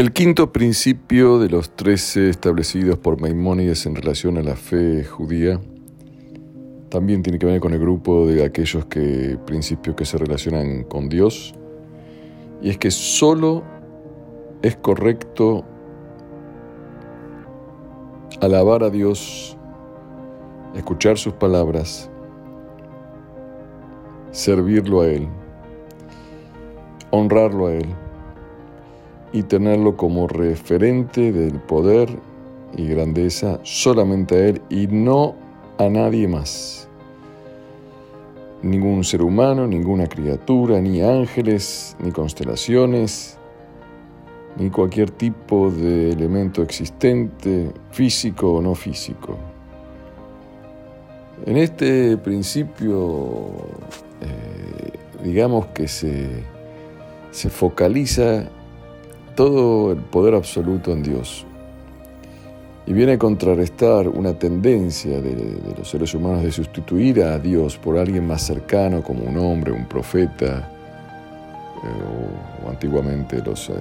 El quinto principio de los trece establecidos por Maimónides en relación a la fe judía también tiene que ver con el grupo de aquellos que, principios que se relacionan con Dios, y es que solo es correcto alabar a Dios, escuchar sus palabras, servirlo a Él, honrarlo a Él y tenerlo como referente del poder y grandeza solamente a Él y no a nadie más. Ningún ser humano, ninguna criatura, ni ángeles, ni constelaciones, ni cualquier tipo de elemento existente, físico o no físico. En este principio, eh, digamos que se, se focaliza todo el poder absoluto en Dios. Y viene a contrarrestar una tendencia de, los seres humanos de sustituir a Dios por alguien más cercano, como un hombre, un profeta, eh, o, antiguamente los, eh,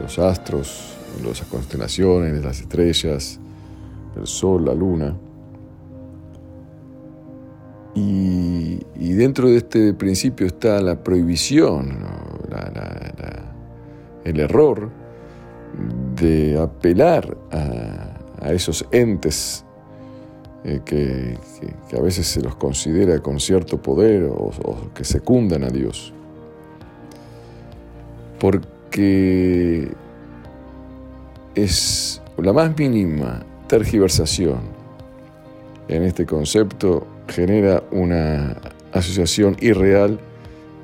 los astros, las constelaciones, las estrellas, el sol, la luna. Y, dentro de este principio está la prohibición, el error de apelar a, esos entes eh, que, a veces se los considera con cierto poder o, que secundan a Dios. Porque es la más mínima tergiversación en este concepto genera una asociación irreal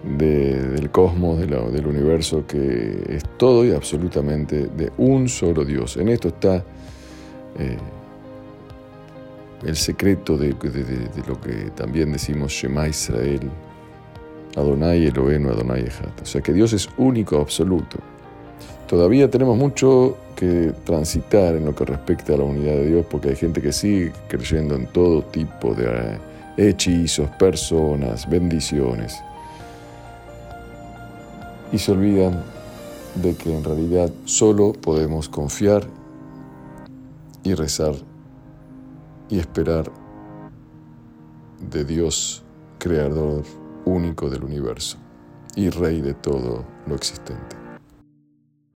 del cosmos, del universo, que es todo y absolutamente de un solo Dios. En esto está eh, el secreto de, lo que también decimos Shema Israel, Adonai Elohenu, Adonai Ejat. O sea que Dios es único, absoluto. Todavía tenemos mucho que transitar en lo que respecta a la unidad de Dios, porque hay gente que sigue creyendo en todo tipo de hechizos, personas, bendiciones y se olvidan de que en realidad solo podemos confiar y rezar y esperar de Dios, creador único del universo y rey de todo lo existente.